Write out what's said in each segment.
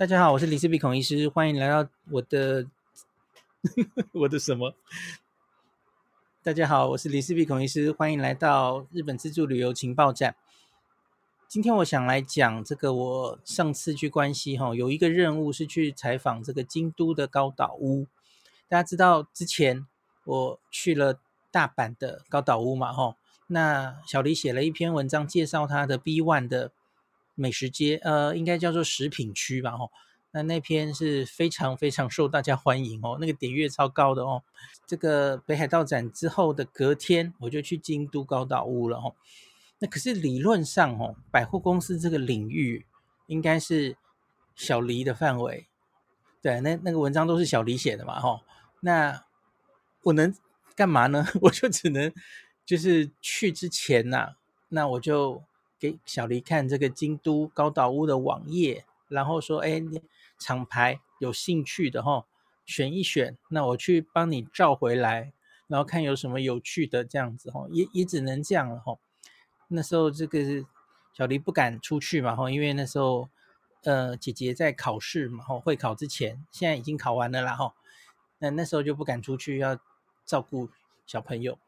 大家好，我是李斯比孔医师，欢迎来到我的 我的什么？大家好，我是李斯比孔医师，欢迎来到日本自助旅游情报站。今天我想来讲这个，我上次去关西哈，有一个任务是去采访这个京都的高岛屋。大家知道之前我去了大阪的高岛屋嘛？哈，那小李写了一篇文章介绍他的 B One 的。美食街，呃，应该叫做食品区吧，吼。那那篇是非常非常受大家欢迎哦，那个点阅超高的哦。这个北海道展之后的隔天，我就去京都高岛屋了，吼。那可是理论上，哦，百货公司这个领域应该是小黎的范围，对，那那个文章都是小黎写的嘛，吼。那我能干嘛呢？我就只能就是去之前呐、那我就。给小黎看这个京都高岛屋的网页，然后说：“哎，厂牌有兴趣的哈，选一选，那我去帮你照回来，然后看有什么有趣的这样子哈，也也只能这样了哈。那时候这个小黎不敢出去嘛哈，因为那时候呃姐姐在考试嘛哈，会考之前，现在已经考完了啦哈。那那时候就不敢出去，要照顾小朋友，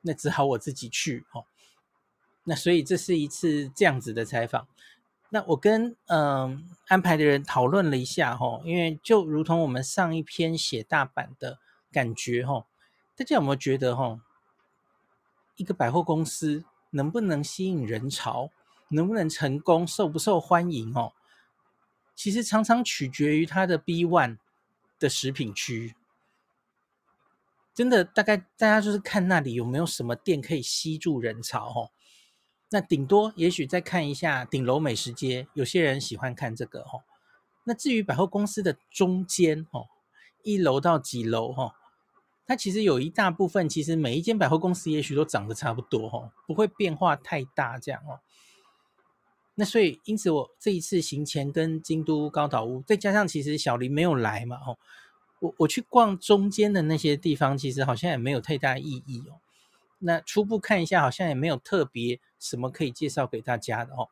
那只好我自己去哈。”那所以这是一次这样子的采访。那我跟嗯、安排的人讨论了一下哈，因为就如同我们上一篇写大阪的感觉哈，大家有没有觉得哈，一个百货公司能不能吸引人潮，能不能成功，受不受欢迎哦，其实常常取决于它的 B one 的食品区。真的，大概大家就是看那里有没有什么店可以吸住人潮哦。那顶多也许再看一下顶楼美食街，有些人喜欢看这个哈。那至于百货公司的中间哈，一楼到几楼哈，它其实有一大部分，其实每一间百货公司也许都长得差不多哈，不会变化太大这样哦。那所以因此我这一次行前跟京都高岛屋，再加上其实小林没有来嘛哈，我我去逛中间的那些地方，其实好像也没有太大意义哦。那初步看一下，好像也没有特别什么可以介绍给大家的哦。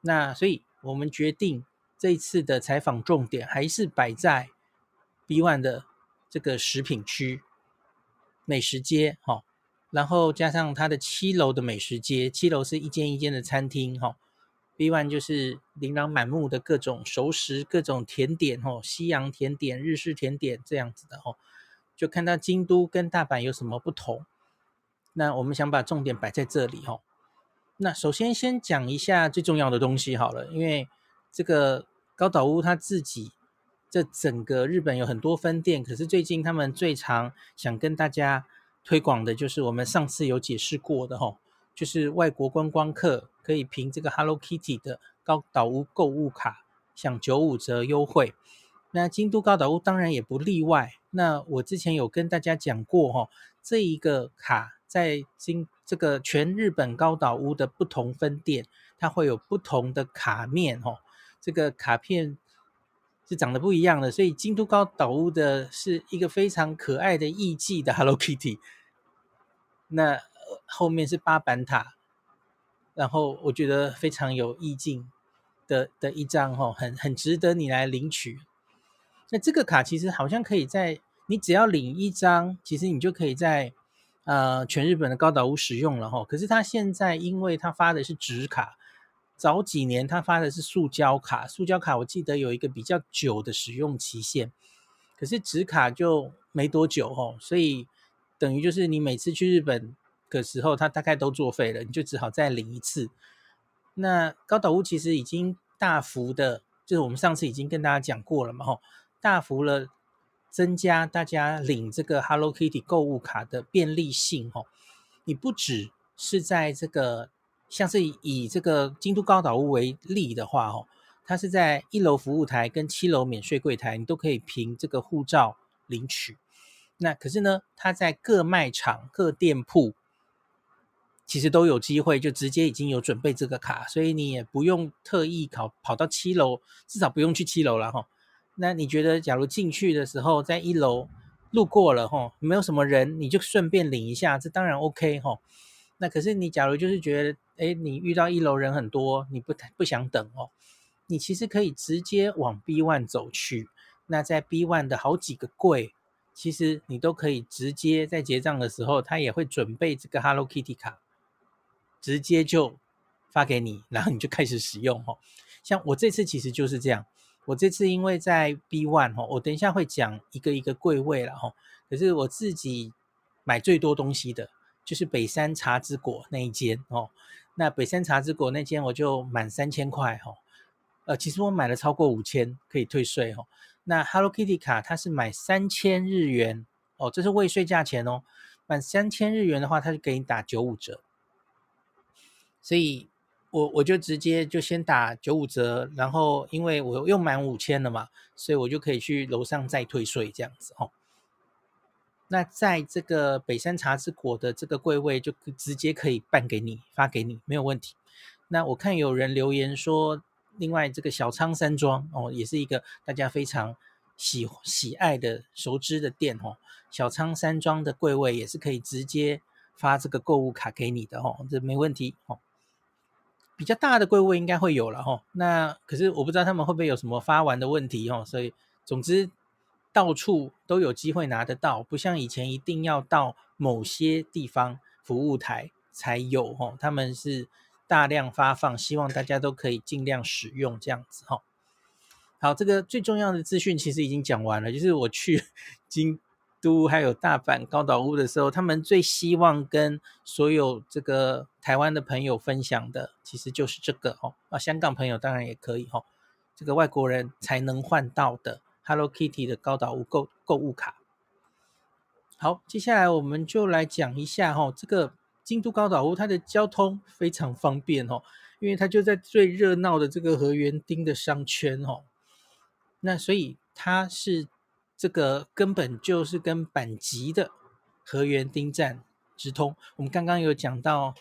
那所以我们决定这一次的采访重点还是摆在 B One 的这个食品区美食街哈，然后加上它的七楼的美食街，七楼是一间一间的餐厅哈。B One 就是琳琅满目的各种熟食、各种甜点哈，西洋甜点、日式甜点这样子的哈，就看到京都跟大阪有什么不同。那我们想把重点摆在这里哈。那首先先讲一下最重要的东西好了，因为这个高岛屋他自己这整个日本有很多分店，可是最近他们最常想跟大家推广的就是我们上次有解释过的哈，就是外国观光客可以凭这个 Hello Kitty 的高岛屋购物卡享九五折优惠。那京都高岛屋当然也不例外。那我之前有跟大家讲过哈，这一个卡。在今这个全日本高岛屋的不同分店，它会有不同的卡面哦。这个卡片是长得不一样的，所以京都高岛屋的是一个非常可爱的艺伎的 Hello Kitty。那后面是八坂塔，然后我觉得非常有意境的的一张哦，很很值得你来领取。那这个卡其实好像可以在你只要领一张，其实你就可以在。呃，全日本的高岛屋使用了哈，可是他现在因为他发的是纸卡，早几年他发的是塑胶卡，塑胶卡我记得有一个比较久的使用期限，可是纸卡就没多久哦，所以等于就是你每次去日本的时候，它大概都作废了，你就只好再领一次。那高岛屋其实已经大幅的，就是我们上次已经跟大家讲过了嘛哈，大幅了。增加大家领这个 Hello Kitty 购物卡的便利性哦，你不只是在这个像是以这个京都高岛屋为例的话哦，它是在一楼服务台跟七楼免税柜台，你都可以凭这个护照领取。那可是呢，它在各卖场、各店铺其实都有机会，就直接已经有准备这个卡，所以你也不用特意跑跑到七楼，至少不用去七楼了哈。那你觉得，假如进去的时候在一楼路过了吼，没有什么人，你就顺便领一下，这当然 OK 吼。那可是你假如就是觉得，哎，你遇到一楼人很多，你不不想等哦，你其实可以直接往 B One 走去。那在 B One 的好几个柜，其实你都可以直接在结账的时候，他也会准备这个 Hello Kitty 卡，直接就发给你，然后你就开始使用哦。像我这次其实就是这样，我这次因为在 B One 哦，我等一下会讲一个一个柜位了哈。可是我自己买最多东西的就是北山茶之果那一间哦。那北山茶之果那间我就满三千块哈。呃，其实我买了超过五千，可以退税哈。那 Hello Kitty 卡它是买三千日元哦，这是未税价钱哦。满三千日元的话，它就给你打九五折。所以我我就直接就先打九五折，然后因为我又满五千了嘛，所以我就可以去楼上再退税这样子哦。那在这个北山茶之果的这个柜位，就直接可以办给你发给你，没有问题。那我看有人留言说。另外，这个小仓山庄哦，也是一个大家非常喜喜爱的熟知的店哦。小仓山庄的柜位也是可以直接发这个购物卡给你的哦，这没问题哦。比较大的柜位应该会有了哦。那可是我不知道他们会不会有什么发完的问题哦。所以总之到处都有机会拿得到，不像以前一定要到某些地方服务台才有哦。他们是。大量发放，希望大家都可以尽量使用这样子哈。好，这个最重要的资讯其实已经讲完了，就是我去 京都还有大阪高岛屋的时候，他们最希望跟所有这个台湾的朋友分享的，其实就是这个哦。啊，香港朋友当然也可以哈，这个外国人才能换到的 Hello Kitty 的高岛屋购购物卡。好，接下来我们就来讲一下哈，这个。京都高岛屋，它的交通非常方便哦，因为它就在最热闹的这个河原町的商圈哦，那所以它是这个根本就是跟阪急的河原町站直通。我们刚刚有讲到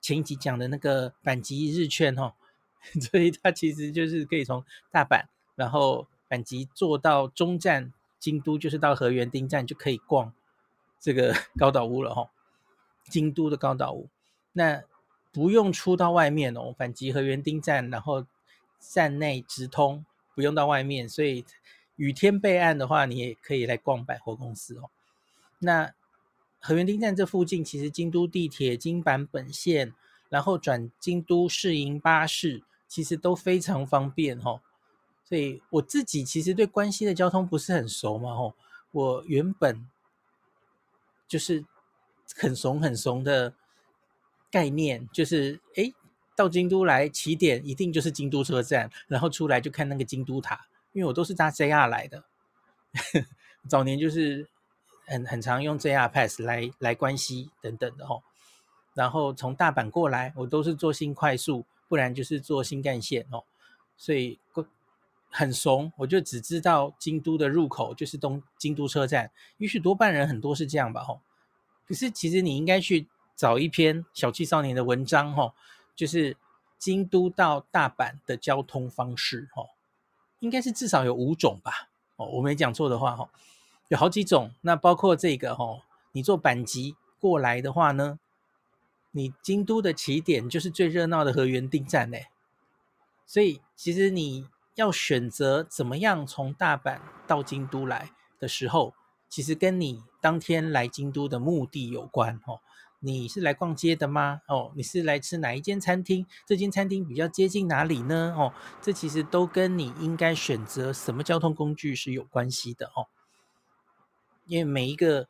前一集讲的那个阪急日券哦，所以它其实就是可以从大阪，然后阪急坐到中站京都，就是到河原町站就可以逛这个 高岛屋了哦。京都的高岛屋，那不用出到外面哦，阪急河原町站，然后站内直通，不用到外面，所以雨天备案的话，你也可以来逛百货公司哦。那河原町站这附近，其实京都地铁、京阪本线，然后转京都市营巴士，其实都非常方便哦。所以我自己其实对关西的交通不是很熟嘛，吼，我原本就是。很怂很怂的概念，就是诶，到京都来起点一定就是京都车站，然后出来就看那个京都塔，因为我都是搭 JR 来的，早年就是很很常用 JR Pass 来来关西等等的哦，然后从大阪过来，我都是坐新快速，不然就是坐新干线哦，所以很怂，我就只知道京都的入口就是东京都车站，也许多半人很多是这样吧，吼。可是，其实你应该去找一篇小气少年的文章，哦，就是京都到大阪的交通方式，哈，应该是至少有五种吧，哦，我没讲错的话，哈，有好几种。那包括这个，哈，你坐阪急过来的话呢，你京都的起点就是最热闹的河原町站，嘞。所以，其实你要选择怎么样从大阪到京都来的时候，其实跟你当天来京都的目的有关哦。你是来逛街的吗？哦，你是来吃哪一间餐厅？这间餐厅比较接近哪里呢？哦，这其实都跟你应该选择什么交通工具是有关系的哦。因为每一个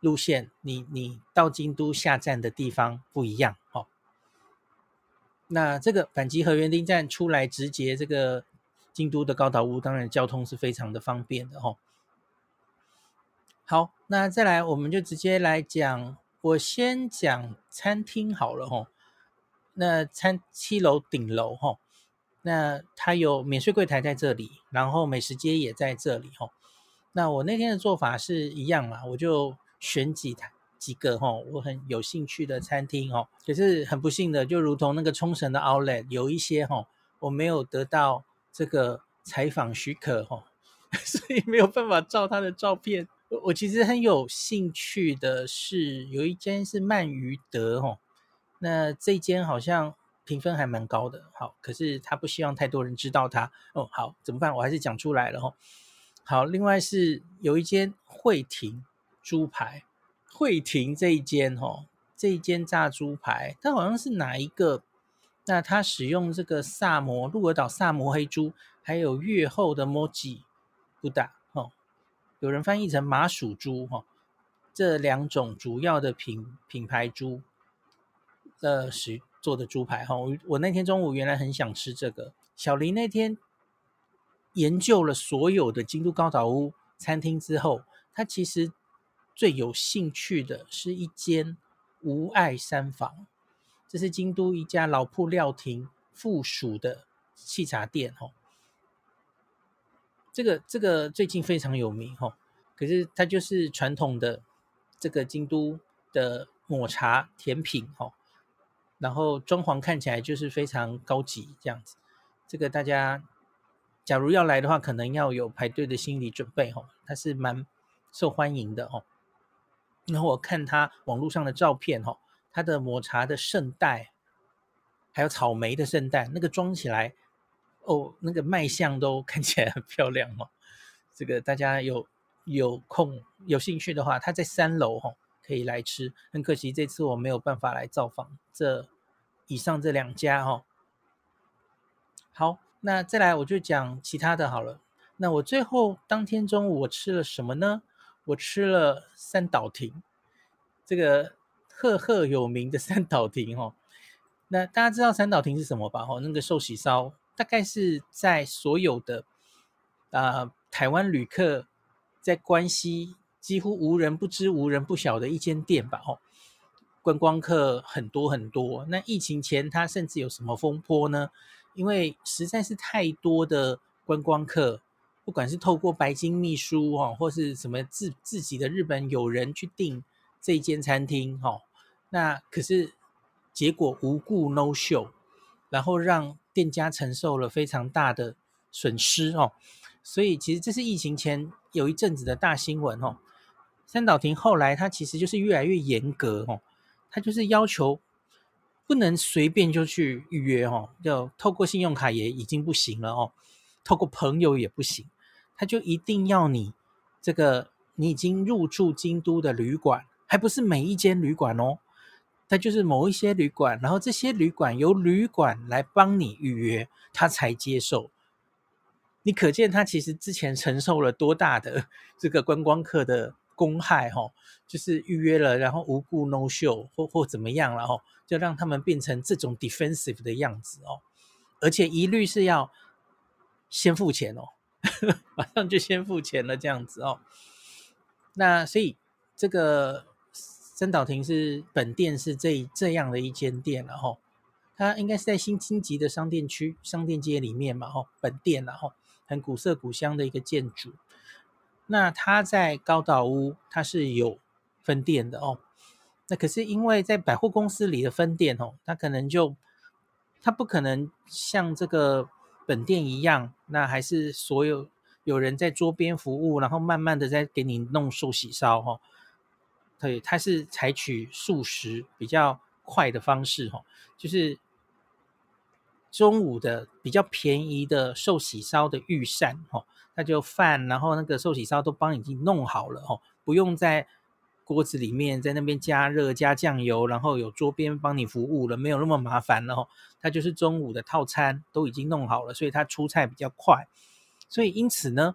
路线，你你到京都下站的地方不一样哦。那这个阪急河园丁站出来直接这个京都的高岛屋，当然交通是非常的方便的哦。好，那再来，我们就直接来讲。我先讲餐厅好了吼。那餐七楼顶楼吼，那它有免税柜台在这里，然后美食街也在这里吼。那我那天的做法是一样啦，我就选几台几个吼，我很有兴趣的餐厅吼。可是很不幸的，就如同那个冲绳的 Outlet，有一些吼，我没有得到这个采访许可吼，所以没有办法照他的照片。我其实很有兴趣的是，有一间是鳗鱼德哦，那这间好像评分还蛮高的。好，可是他不希望太多人知道他。哦，好，怎么办？我还是讲出来了哈。好，另外是有一间惠庭猪排，惠庭这一间哦，这一间炸猪排，它好像是哪一个？那它使用这个萨摩鹿儿岛萨摩黑猪，还有越后的摩吉布达，有人翻译成麻薯猪哈。这两种主要的品品牌猪，呃，是做的猪排哈。我我那天中午原来很想吃这个。小林那天研究了所有的京都高岛屋餐厅之后，他其实最有兴趣的是一间无碍山房，这是京都一家老铺料亭附属的沏茶店哈。这个这个最近非常有名哈，可是它就是传统的。这个京都的抹茶甜品哈，然后装潢看起来就是非常高级这样子。这个大家假如要来的话，可能要有排队的心理准备哈。它是蛮受欢迎的哈。然后我看它网络上的照片哈，它的抹茶的圣代，还有草莓的圣代，那个装起来哦，那个卖相都 看起来很漂亮哦。这个大家有。有空有兴趣的话，他在三楼哈，可以来吃。很可惜这次我没有办法来造访这以上这两家哈。好，那再来我就讲其他的好了。那我最后当天中午我吃了什么呢？我吃了三岛亭，这个赫赫有名的三岛亭哦。那大家知道三岛亭是什么吧？哈，那个寿喜烧大概是在所有的啊、台湾旅客。在关西几乎无人不知、无人不晓的一间店吧，吼，观光客很多很多。那疫情前它甚至有什么风波呢？因为实在是太多的观光客，不管是透过白金秘书哈，或是什么自自己的日本友人去订这一间餐厅，哈，那可是结果无故 no show，然后让店家承受了非常大的损失哦。所以其实这是疫情前有一阵子的大新闻哦。三岛亭后来它其实就是越来越严格哦，它就是要求不能随便就去预约哦，就透过信用卡也已经不行了哦，透过朋友也不行，他就一定要你这个你已经入住京都的旅馆，还不是每一间旅馆哦，它就是某一些旅馆，然后这些旅馆由旅馆来帮你预约，他才接受。你可见他其实之前承受了多大的这个观光客的公害哈，就是预约了，然后无故 no show 或或怎么样了哈，就让他们变成这种 defensive 的样子哦，而且一律是要先付钱哦，马上就先付钱了这样子哦。那所以这个三岛亭是本店是这这样的一间店了哈，它应该是在新星级的商店区商店街里面嘛哈，本店然后。很古色古香的一个建筑，那它在高岛屋，它是有分店的哦。那可是因为在百货公司里的分店哦，它可能就它不可能像这个本店一样，那还是所有有人在桌边服务，然后慢慢的在给你弄寿喜烧哈。对，它是采取速食比较快的方式哈，就是。中午的比较便宜的寿喜烧的御膳，哈，那就饭，然后那个寿喜烧都帮已经弄好了，哈，不用在锅子里面在那边加热加酱油，然后有桌边帮你服务了，没有那么麻烦了，哈，它就是中午的套餐都已经弄好了，所以它出菜比较快，所以因此呢，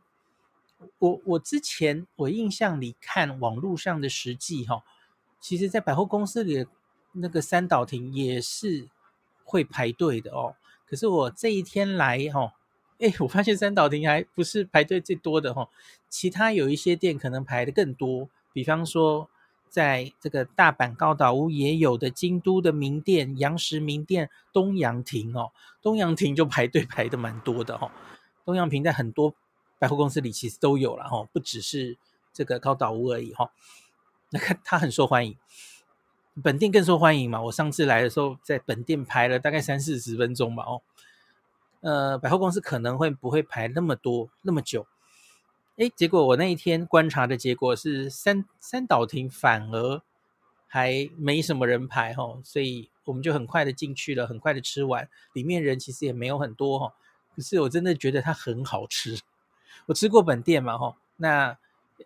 我我之前我印象里看网络上的实际，哈，其实在百货公司里的那个三岛亭也是会排队的哦。可是我这一天来哈，哎，我发现三岛亭还不是排队最多的哈，其他有一些店可能排的更多。比方说，在这个大阪高岛屋也有的京都的名店洋食名店东洋亭哦，东洋亭就排队排的蛮多的哈。东洋亭在很多百货公司里其实都有了哈，不只是这个高岛屋而已哈。那个它很受欢迎。本店更受欢迎嘛？我上次来的时候，在本店排了大概三四十分钟吧。哦，呃，百货公司可能会不会排那么多那么久？诶，结果我那一天观察的结果是三三岛亭反而还没什么人排哈，所以我们就很快的进去了，很快的吃完，里面人其实也没有很多哈，可是我真的觉得它很好吃。我吃过本店嘛哈，那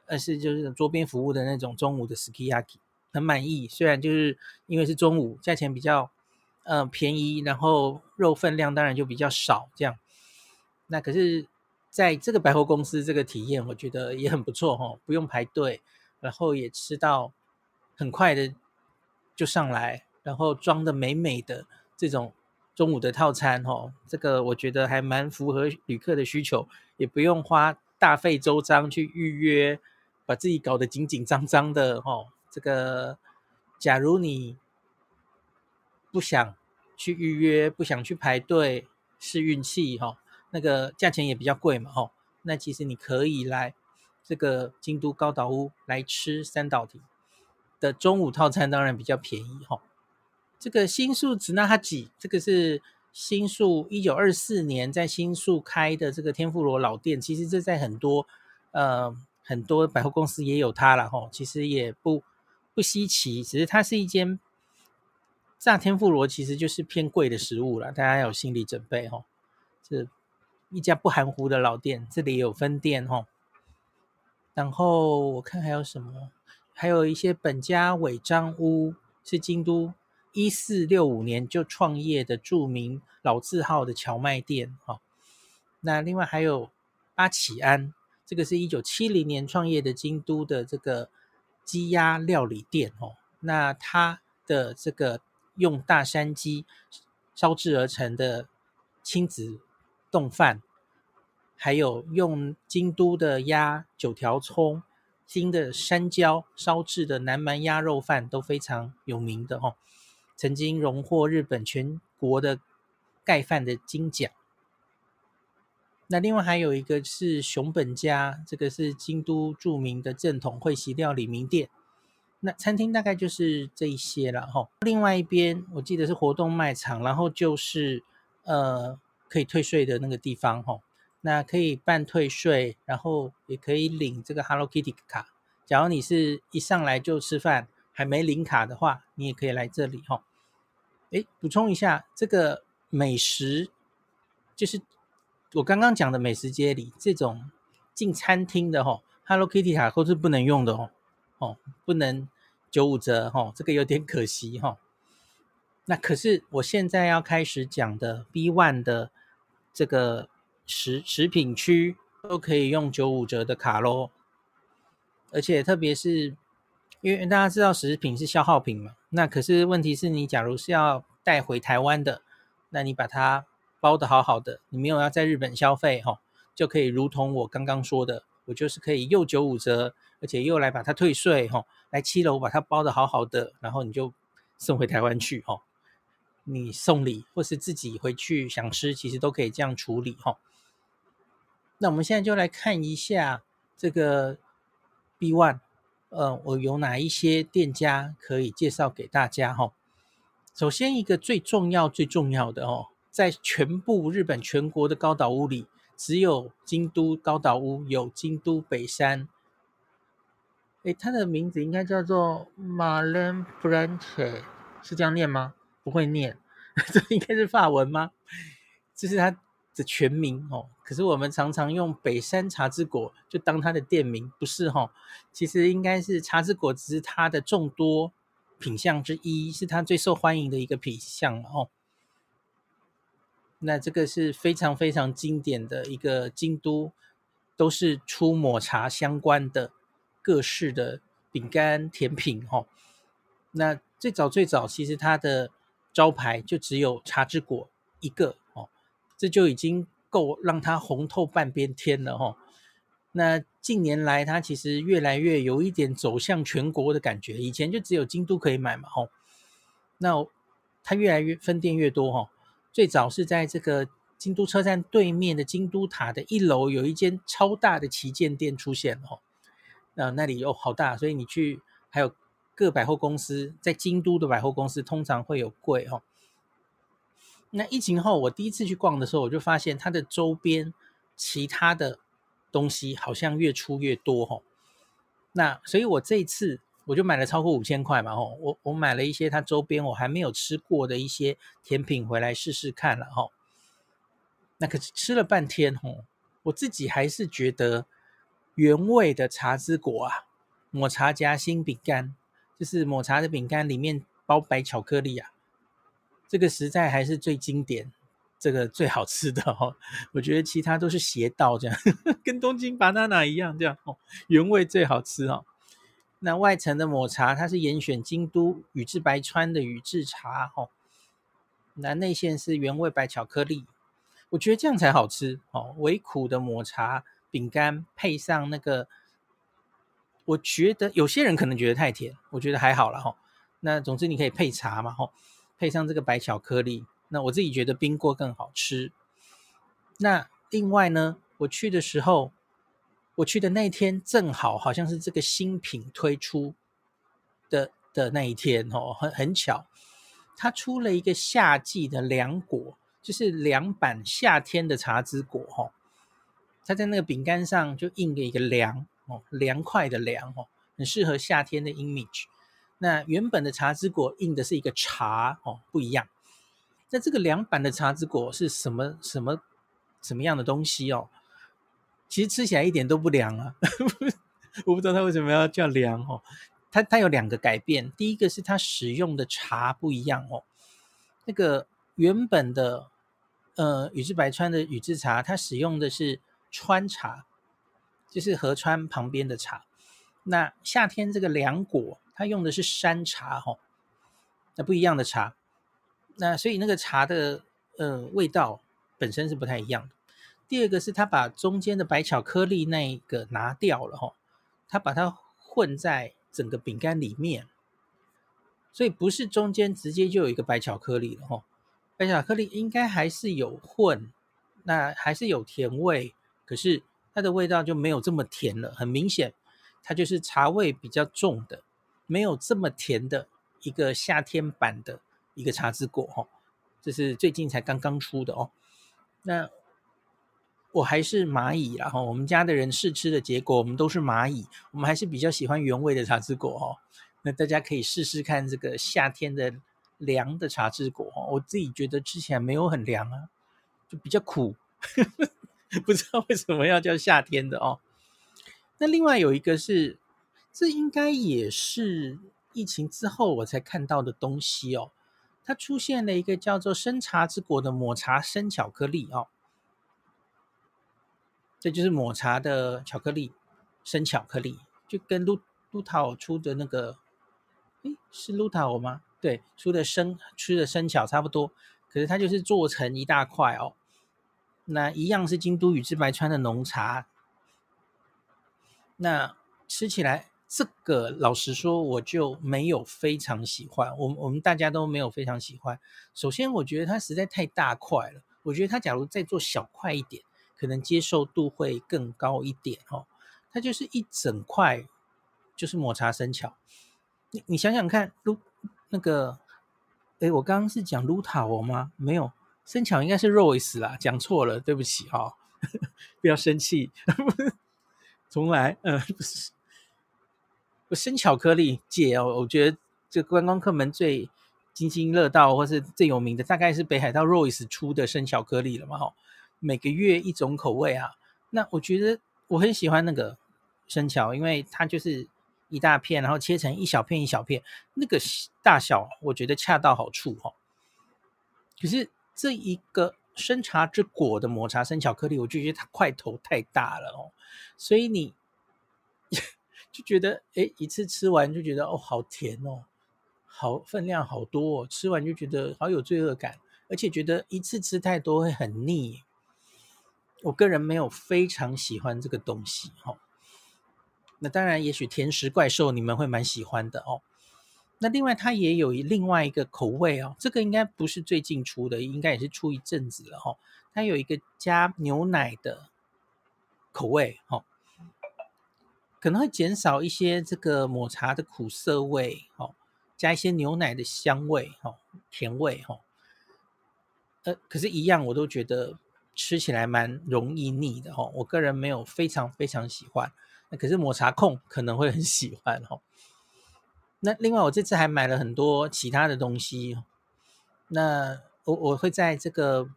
而是就是桌边服务的那种中午的 ski yaki，很满意。虽然就是因为是中午，价钱比较呃便宜，然后肉分量当然就比较少这样。那可是在这个百货公司这个体验，我觉得也很不错哈，不用排队，然后也吃到很快的就上来，然后装的美美的这种。中午的套餐，哦，这个我觉得还蛮符合旅客的需求，也不用花大费周章去预约，把自己搞得紧紧张张的，哦，这个假如你不想去预约，不想去排队，试运气，哈，那个价钱也比较贵嘛，哈，那其实你可以来这个京都高岛屋来吃三岛亭的中午套餐，当然比较便宜，哈。这个新宿紫纳哈吉，这个是新宿一九二四年在新宿开的这个天妇罗老店。其实这在很多呃很多百货公司也有它了哈。其实也不不稀奇，只是它是一间炸天妇罗，其实就是偏贵的食物了，大家要有心理准备哈。这一家不含糊的老店，这里也有分店哈。然后我看还有什么，还有一些本家尾张屋是京都。一四六五年就创业的著名老字号的荞麦店，哈，那另外还有八起安，这个是一九七零年创业的京都的这个鸡鸭料理店，哦，那它的这个用大山鸡烧制而成的亲子冻饭，还有用京都的鸭九条葱、新的山椒烧制的南蛮鸭肉饭都非常有名的，哈。曾经荣获日本全国的盖饭的金奖。那另外还有一个是熊本家，这个是京都著名的正统会席料理名店。那餐厅大概就是这一些了哈。另外一边我记得是活动卖场，然后就是呃可以退税的那个地方哈。那可以办退税，然后也可以领这个 Hello Kitty 卡。假如你是一上来就吃饭。还没领卡的话，你也可以来这里哈。诶，补充一下，这个美食就是我刚刚讲的美食街里这种进餐厅的哈，Hello Kitty 卡都是不能用的哦，哦，不能九五折哈，这个有点可惜哈。那可是我现在要开始讲的 B One 的这个食食品区都可以用九五折的卡喽，而且特别是。因为大家知道食品是消耗品嘛，那可是问题是你假如是要带回台湾的，那你把它包得好好的，你没有要在日本消费哈，就可以如同我刚刚说的，我就是可以又九五折，而且又来把它退税哈，来七楼把它包得好好的，然后你就送回台湾去哈，你送礼或是自己回去想吃，其实都可以这样处理哈。那我们现在就来看一下这个 B One。呃，我有哪一些店家可以介绍给大家哈？首先，一个最重要、最重要的哦，在全部日本全国的高岛屋里，只有京都高岛屋有京都北山。诶，它的名字应该叫做 Malen Branche，是这样念吗？不会念，这应该是法文吗？这是它的全名哦，可是我们常常用北山茶之果就当它的店名，不是哈？其实应该是茶之果只是它的众多品相之一，是它最受欢迎的一个品相哦。那这个是非常非常经典的一个京都，都是出抹茶相关的各式的饼干甜品哈。那最早最早其实它的招牌就只有茶之果一个。这就已经够让它红透半边天了哈。那近年来，它其实越来越有一点走向全国的感觉。以前就只有京都可以买嘛哈。那它越来越分店越多哈。最早是在这个京都车站对面的京都塔的一楼，有一间超大的旗舰店出现了哈。那那里有好大，所以你去还有各百货公司在京都的百货公司通常会有柜哈。那疫情后，我第一次去逛的时候，我就发现它的周边其他的东西好像越出越多哈。那所以，我这一次我就买了超过五千块嘛，吼，我我买了一些它周边我还没有吃过的一些甜品回来试试看了，吼。那可是吃了半天，吼，我自己还是觉得原味的茶之果啊，抹茶夹心饼干，就是抹茶的饼干里面包白巧克力啊，这个实在还是最经典，这个最好吃的哦。我觉得其他都是邪道，这样 跟东京 banana 一样，这样哦，原味最好吃哦。那外层的抹茶，它是严选京都宇治白川的宇治茶哦。那内馅是原味白巧克力，我觉得这样才好吃哦。微苦的抹茶饼干配上那个，我觉得有些人可能觉得太甜，我觉得还好了哈。那总之你可以配茶嘛哈，配上这个白巧克力。那我自己觉得冰过更好吃。那另外呢，我去的时候。我去的那天正好好像是这个新品推出的的那一天哦，很很巧，它出了一个夏季的凉果，就是凉版夏天的茶之果哦。它在那个饼干上就印了一个凉哦，凉快的凉哦，很适合夏天的 image。那原本的茶之果印的是一个茶哦，不一样。那这个凉版的茶之果是什么什么什么样的东西哦？其实吃起来一点都不凉啊，我不知道它为什么要叫凉哦。它它有两个改变，第一个是它使用的茶不一样哦。那个原本的呃宇治白川的宇治茶，它使用的是川茶，就是河川旁边的茶。那夏天这个凉果，它用的是山茶哦，那不一样的茶。那所以那个茶的呃味道本身是不太一样的。第二个是他把中间的白巧克力那一个拿掉了哈，他把它混在整个饼干里面，所以不是中间直接就有一个白巧克力了哈，白巧克力应该还是有混，那还是有甜味，可是它的味道就没有这么甜了，很明显它就是茶味比较重的，没有这么甜的一个夏天版的一个茶之果哈，这是最近才刚刚出的哦，那。我还是蚂蚁，然后我们家的人试吃的结果，我们都是蚂蚁。我们还是比较喜欢原味的茶之果哦。那大家可以试试看这个夏天的凉的茶之果哦。我自己觉得吃起来没有很凉啊，就比较苦，不知道为什么要叫夏天的哦。那另外有一个是，这应该也是疫情之后我才看到的东西哦。它出现了一个叫做生茶之果的抹茶生巧克力哦。这就是抹茶的巧克力，生巧克力，就跟露露塔出的那个，诶，是露塔吗？对，出的生吃的生巧差不多，可是它就是做成一大块哦。那一样是京都宇治白川的浓茶，那吃起来这个老实说我就没有非常喜欢，我们我们大家都没有非常喜欢。首先我觉得它实在太大块了，我觉得它假如再做小块一点。可能接受度会更高一点哦。它就是一整块，就是抹茶生巧。你你想想看，露那个，哎，我刚刚是讲露塔哦吗？没有，生巧应该是 Rose 啦，讲错了，对不起哈、哦，不要生气。重来，嗯、呃，生巧克力界哦，我觉得这观光客们最津津乐道或是最有名的，大概是北海道 Royce 出的生巧克力了嘛，哈。每个月一种口味啊，那我觉得我很喜欢那个生巧，因为它就是一大片，然后切成一小片一小片，那个大小我觉得恰到好处哈、可是这一个生茶之果的抹茶生巧克力，我就觉得它块头太大了哦，所以你就觉得哎，一次吃完就觉得哦，好甜哦，好分量好多哦，吃完就觉得好有罪恶感，而且觉得一次吃太多会很腻。我个人没有非常喜欢这个东西哈，那当然，也许甜食怪兽你们会蛮喜欢的哦。那另外它也有另外一个口味哦，这个应该不是最近出的，应该也是出一阵子了哈。它有一个加牛奶的口味哈，可能会减少一些这个抹茶的苦涩味哦，加一些牛奶的香味哦，甜味哈。呃，可是，一样我都觉得。吃起来蛮容易腻的哈，我个人没有非常非常喜欢，那可是抹茶控可能会很喜欢哈。那另外，我这次还买了很多其他的东西。那我我会在这个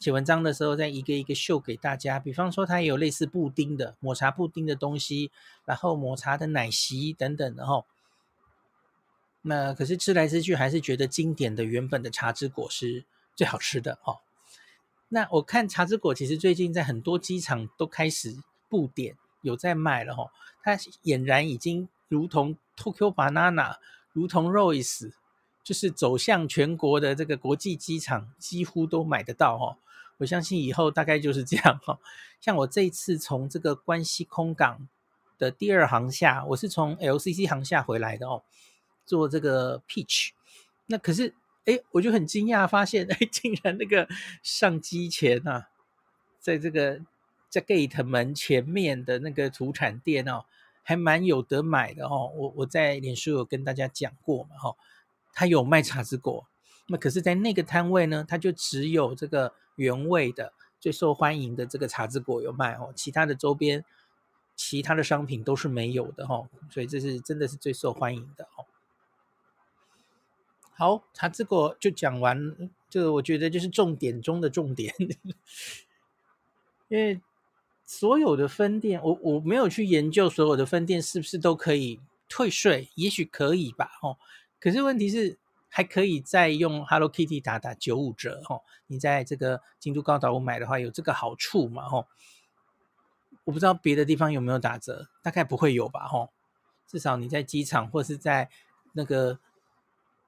写文章的时候，再一个一个秀给大家。比方说，它也有类似布丁的抹茶布丁的东西，然后抹茶的奶昔等等的哈。那可是吃来吃去，还是觉得经典的原本的茶之果是最好吃的哈。那我看茶之果其实最近在很多机场都开始布点，有在卖了哈。它俨然已经如同 Tokyo Banana，如同 Royce，就是走向全国的这个国际机场几乎都买得到哈。我相信以后大概就是这样哈。像我这一次从这个关西空港的第二航厦，我是从 LCC 航厦回来的哦。做这个 Peach，那可是哎，我就很惊讶，发现哎，竟然那个上机前啊，在这个在 Gate 门前面的那个土产店哦，还蛮有得买的哦。我我在脸书有跟大家讲过嘛，哈，他有卖茶之果，那可是，在那个摊位呢，他就只有这个原味的最受欢迎的这个茶之果有卖哦，其他的周边其他的商品都是没有的哈，所以这是真的是最受欢迎的哦。好，茶之果就讲完，这个我觉得就是重点中的重点，因为所有的分店，我我没有去研究所有的分店是不是都可以退税，也许可以吧，哦，可是问题是还可以再用 Hello Kitty 打打九五折，哦，你在这个京都高岛屋买的话有这个好处嘛，哦，我不知道别的地方有没有打折，大概不会有吧，哦，至少你在机场或是在那个。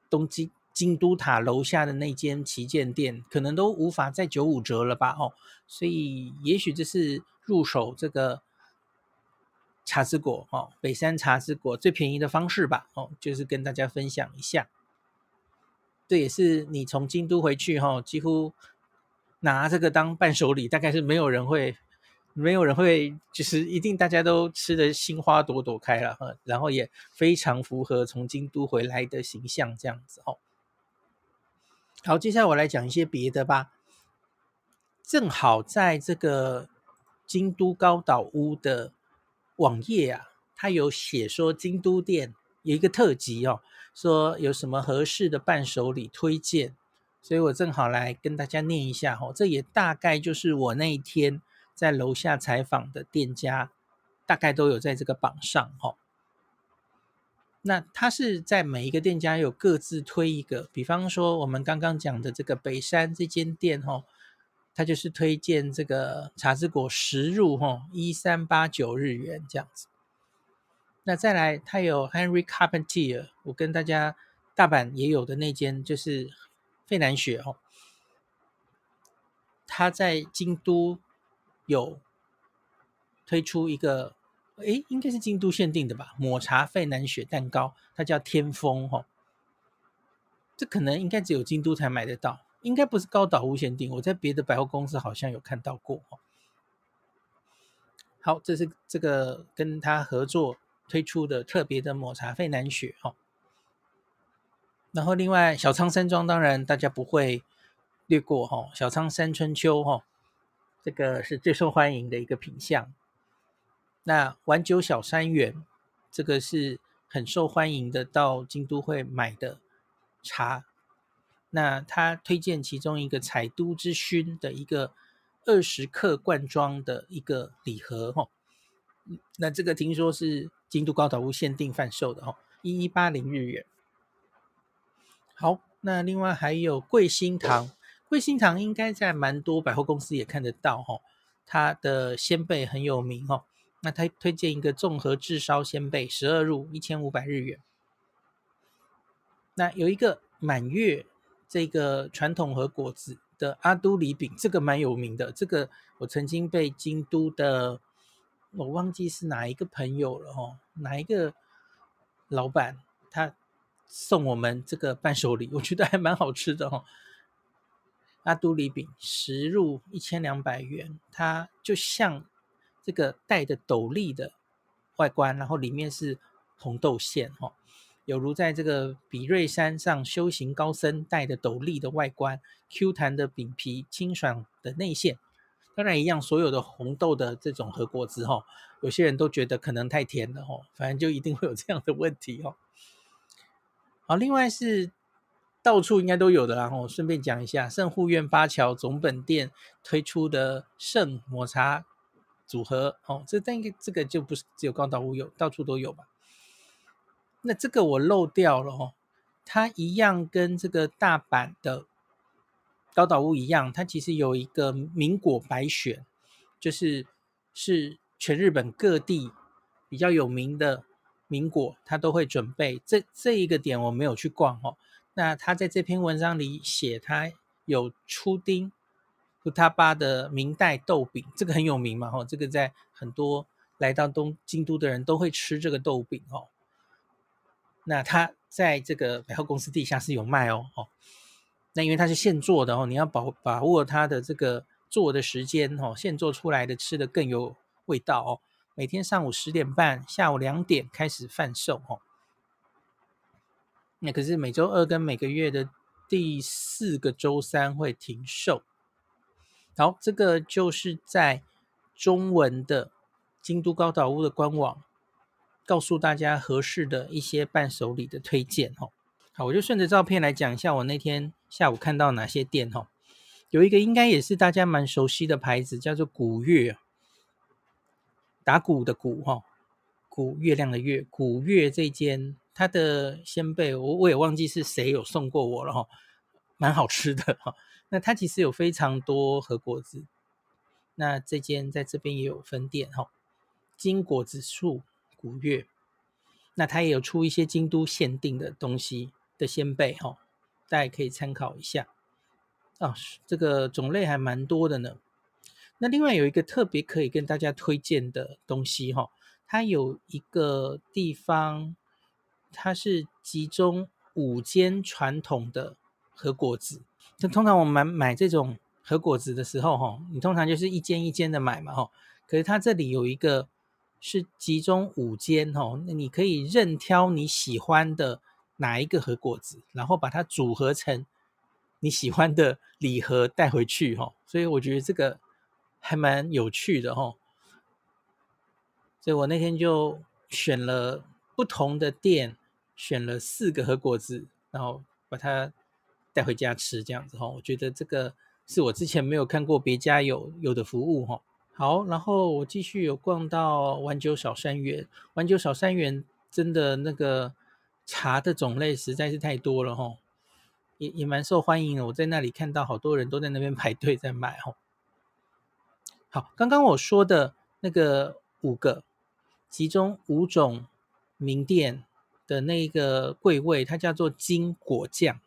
东京京都塔楼下的那间旗舰店，可能都无法再九五折了吧？哦，所以也许这是入手这个茶之果哦，北山茶之果最便宜的方式吧？哦，就是跟大家分享一下。这也是你从京都回去哈、哦，几乎拿这个当伴手礼，大概是没有人会。没有人会，就是一定大家都吃的心花朵朵开了哈，然后也非常符合从京都回来的形象这样子哦。好，接下来我来讲一些别的吧。正好在这个京都高岛屋的网页啊，它有写说京都店有一个特辑哦，说有什么合适的伴手礼推荐，所以我正好来跟大家念一下哦。这也大概就是我那一天。在楼下采访的店家，大概都有在这个榜上哈。那他是在每一个店家有各自推一个，比方说我们刚刚讲的这个北山这间店哈，他就是推荐这个茶之果十入哈，一三八九日元这样子。那再来，他有 Henry Carpentier，我跟大家大阪也有的那间就是费南雪哈，他在京都。有推出一个，诶，应该是京都限定的吧？抹茶费南雪蛋糕，它叫天风哈。这可能应该只有京都才买得到，应该不是高岛屋限定。我在别的百货公司好像有看到过哦。好，这是这个跟他合作推出的特别的抹茶费南雪哈。然后另外小仓山庄当然大家不会略过哈，小仓山春秋哈。这个是最受欢迎的一个品相。那晚酒小山园，这个是很受欢迎的，到京都会买的茶。那他推荐其中一个采都之薰的一个二十克罐装的一个礼盒哈。那这个听说是京都高岛屋限定贩售的哈，一一八零日元。好，那另外还有桂心堂。桂心堂应该在蛮多百货公司也看得到哈，它的仙贝很有名哈。那他推荐一个综合炙烧仙贝十二入一千五百日元。那有一个满月这个传统和果子的阿都里饼，这个蛮有名的。这个我曾经被京都的我忘记是哪一个朋友了哦，哪一个老板他送我们这个伴手礼，我觉得还蛮好吃的哈。阿都礼饼十入一千两百元，它就像这个戴的斗笠的外观，然后里面是红豆馅哈，有如在这个比瑞山上修行高僧戴的斗笠的外观，Q 弹的饼皮，清爽的内馅，当然一样，所有的红豆的这种和果子哈，有些人都觉得可能太甜了哈，反正就一定会有这样的问题哦。好，另外是到处应该都有的啦。然后顺便讲一下，圣护院八桥总本店推出的圣抹茶组合哦，这但这个就不是只有高岛屋有，到处都有吧？那这个我漏掉了哦，它一样跟这个大阪的高岛屋一样，它其实有一个名果百选，就是是全日本各地比较有名的名果，它都会准备。这这一个点我没有去逛哦。那他在这篇文章里写，他有初丁福他巴的明代豆饼，这个很有名嘛，吼，这个在很多来到东京都的人都会吃这个豆饼哦。那他在这个百货公司地下是有卖哦，哦，那因为它是现做的哦，你要把把握它的这个做的时间哦，现做出来的吃的更有味道哦。每天上午十点半，下午两点开始贩售哦。那可是每周二跟每个月的第四个周三会停售。好，这个就是在中文的京都高岛屋的官网，告诉大家合适的一些伴手礼的推荐哦。好，我就顺着照片来讲一下我那天下午看到哪些店哦。有一个应该也是大家蛮熟悉的牌子，叫做古月，打鼓的鼓哈，鼓月亮的月，鼓月这间。它的仙贝，我我也忘记是谁有送过我了哈，蛮好吃的哈。那它其实有非常多和果子，那这间在这边也有分店哈。金果子树古月，那它也有出一些京都限定的东西的仙贝哈，大家可以参考一下。啊，这个种类还蛮多的呢。那另外有一个特别可以跟大家推荐的东西哈，它有一个地方。它是集中五间传统的和果子。那通常我们买买这种和果子的时候，哈，你通常就是一间一间的买嘛，哈。可是它这里有一个是集中五间，哦，那你可以任挑你喜欢的哪一个和果子，然后把它组合成你喜欢的礼盒带回去，哈。所以我觉得这个还蛮有趣的，哈。所以我那天就选了不同的店。选了四个和果子，然后把它带回家吃，这样子哈，我觉得这个是我之前没有看过别家有有的服务哈。好，然后我继续有逛到丸久小山园，丸久小山园真的那个茶的种类实在是太多了哈，也也蛮受欢迎的。我在那里看到好多人都在那边排队在买哈。好，刚刚我说的那个五个，其中五种名店。的那个柜位，它叫做金果酱，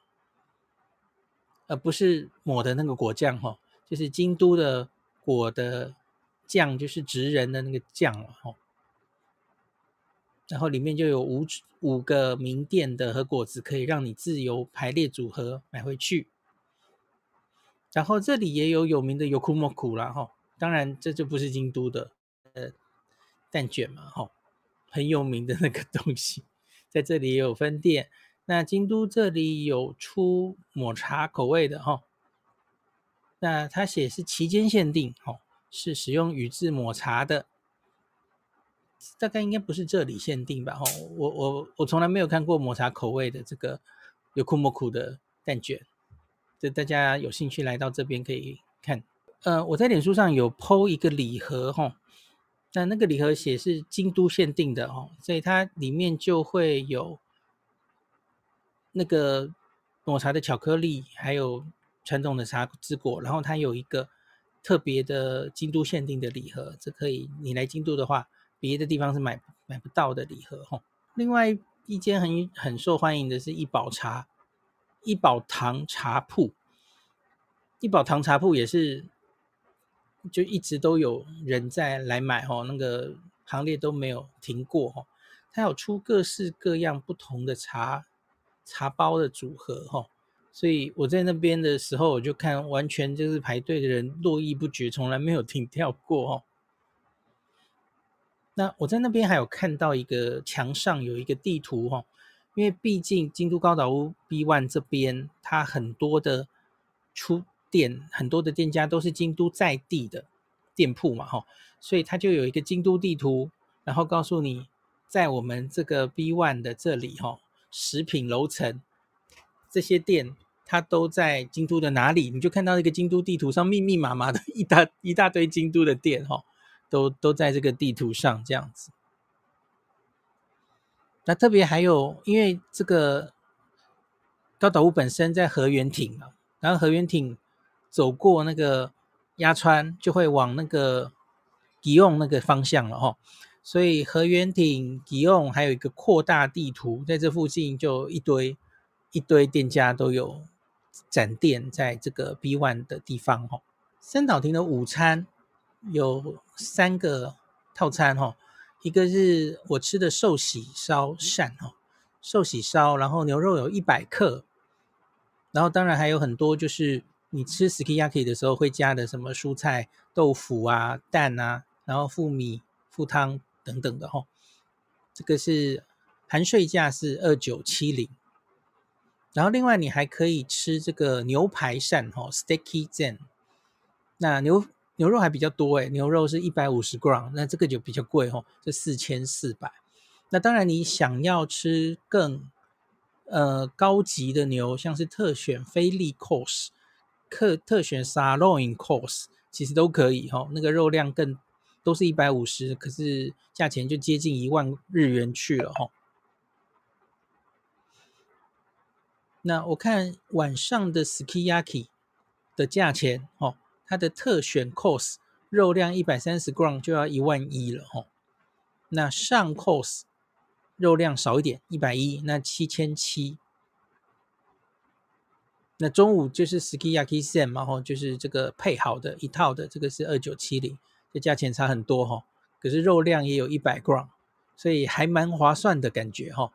而不是抹的那个果酱哈，就是京都的果的酱，就是直人的那个酱了哈。然后里面就有五五个名店的和果子，可以让你自由排列组合买回去。然后这里也有有名的 Yokumoku 啦哈，当然这就不是京都的呃蛋卷嘛哈，很有名的那个东西。在这里也有分店，那京都这里有出抹茶口味的哈，那它写是期间限定哦，是使用宇治抹茶的，大概应该不是这里限定吧哈，我我我从来没有看过抹茶口味的这个有库莫库的蛋卷，这大家有兴趣来到这边可以看，呃，我在脸书上有 po 一个礼盒哈。那那个礼盒写是京都限定的哦，所以它里面就会有那个抹茶的巧克力，还有传统的茶之果，然后它有一个特别的京都限定的礼盒，这可以你来京都的话，别的地方是买买不到的礼盒哈。另外一间很很受欢迎的是一宝茶，一宝堂茶铺，一宝堂茶铺也是。就一直都有人在来买哈，那个行列都没有停过哈。它有出各式各样不同的茶茶包的组合哈，所以我在那边的时候，我就看完全就是排队的人络绎不绝，从来没有停掉过哈。那我在那边还有看到一个墙上有一个地图哈，因为毕竟京都高岛屋 B One 这边它很多的出。店很多的店家都是京都在地的店铺嘛，哈，所以它就有一个京都地图，然后告诉你在我们这个 B One 的这里，哈，食品楼层这些店，它都在京都的哪里？你就看到一个京都地图上密密麻麻的 一大一大堆京都的店，哈，都都在这个地图上这样子。那特别还有，因为这个高岛屋本身在河原町嘛，然后河原町走过那个鸭川，就会往那个祇园那个方向了哈。所以河原町、祇园还有一个扩大地图，在这附近就一堆一堆店家都有展店，在这个 B One 的地方哈。三岛亭的午餐有三个套餐哈。一个是我吃的寿喜烧膳哦，寿喜烧，然后牛肉有一百克，然后当然还有很多就是你吃 skiyaki 的时候会加的什么蔬菜、豆腐啊、蛋啊，然后附米、附汤等等的哈。这个是含税价是二九七零，然后另外你还可以吃这个牛排扇哈，Steak Zen，那牛。牛肉还比较多诶，牛肉是一百五十 gram，那这个就比较贵哦，这四千四百。那当然，你想要吃更呃高级的牛，像是特选菲力 course、特特选 sirloin course，其实都可以哈、哦。那个肉量更都是一百五十，可是价钱就接近一万日元去了哈、哦。那我看晚上的 skiyaki 的价钱哦。它的特选 course 肉量一百三十 gram 就要一万一了吼，那上 course 肉量少一点一百一，那七千七。那中午就是 ski yaki Sen 嘛吼，就是这个配好的一套的，这个是二九七零，这价钱差很多吼，可是肉量也有一百 gram，所以还蛮划算的感觉吼。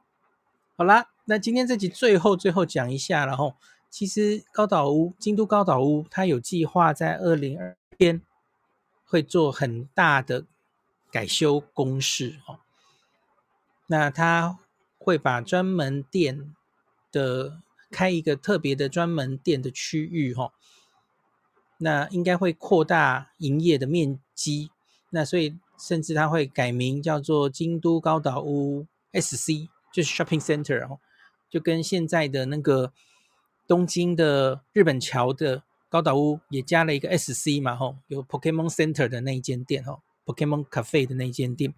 好啦，那今天这集最后最后讲一下，然后。其实高岛屋，京都高岛屋，它有计划在二零二天会做很大的改修工事哦。那它会把专门店的开一个特别的专门店的区域哈。那应该会扩大营业的面积。那所以甚至它会改名叫做京都高岛屋 SC，就是 Shopping Center 哦，就跟现在的那个。东京的日本桥的高岛屋也加了一个 SC 嘛，吼，有 Pokemon Center 的那一间店，吼，Pokemon Cafe 的那一间店，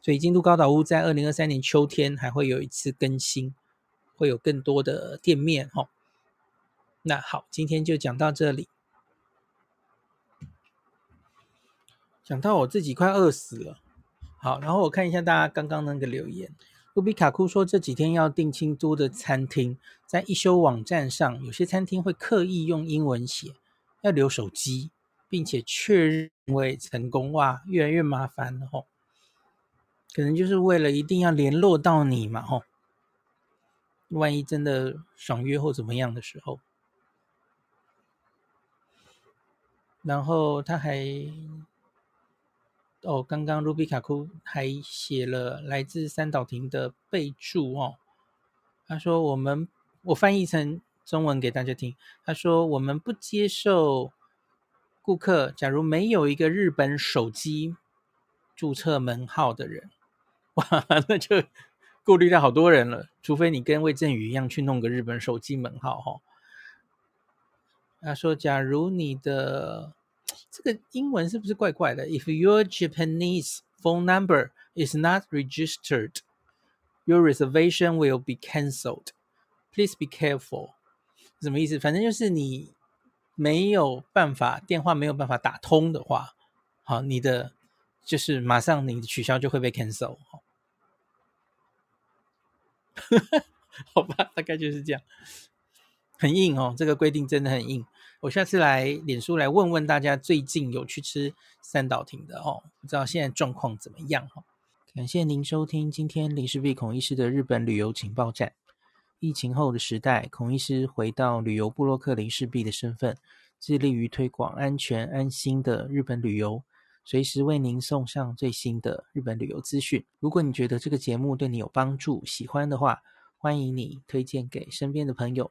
所以京都高岛屋在二零二三年秋天还会有一次更新，会有更多的店面，吼。那好，今天就讲到这里，讲到我自己快饿死了，好，然后我看一下大家刚刚那个留言。卢比卡库说：“这几天要订京都的餐厅，在一休网站上，有些餐厅会刻意用英文写，要留手机，并且确认为成功。哇，越来越麻烦了吼！可能就是为了一定要联络到你嘛吼。万一真的爽约或怎么样的时候，然后他还。”哦，刚刚卢比卡库还写了来自三岛亭的备注哦。他说：“我们我翻译成中文给大家听。他说我们不接受顾客，假如没有一个日本手机注册门号的人，哇，那就顾虑到好多人了。除非你跟魏振宇一样去弄个日本手机门号哈、哦。他说，假如你的。”这个英文是不是怪怪的？If your Japanese phone number is not registered, your reservation will be cancelled. Please be careful. 什么意思？反正就是你没有办法电话没有办法打通的话，好，你的就是马上你的取消就会被 cancel。好吧，大概就是这样。很硬哦，这个规定真的很硬。我下次来脸书来问问大家，最近有去吃三岛亭的哦，不知道现在状况怎么样哈。感谢您收听今天林氏璧孔医师的日本旅游情报站。疫情后的时代，孔医师回到旅游部落客林氏璧的身份，致力于推广安全安心的日本旅游，随时为您送上最新的日本旅游资讯。如果你觉得这个节目对你有帮助，喜欢的话，欢迎你推荐给身边的朋友。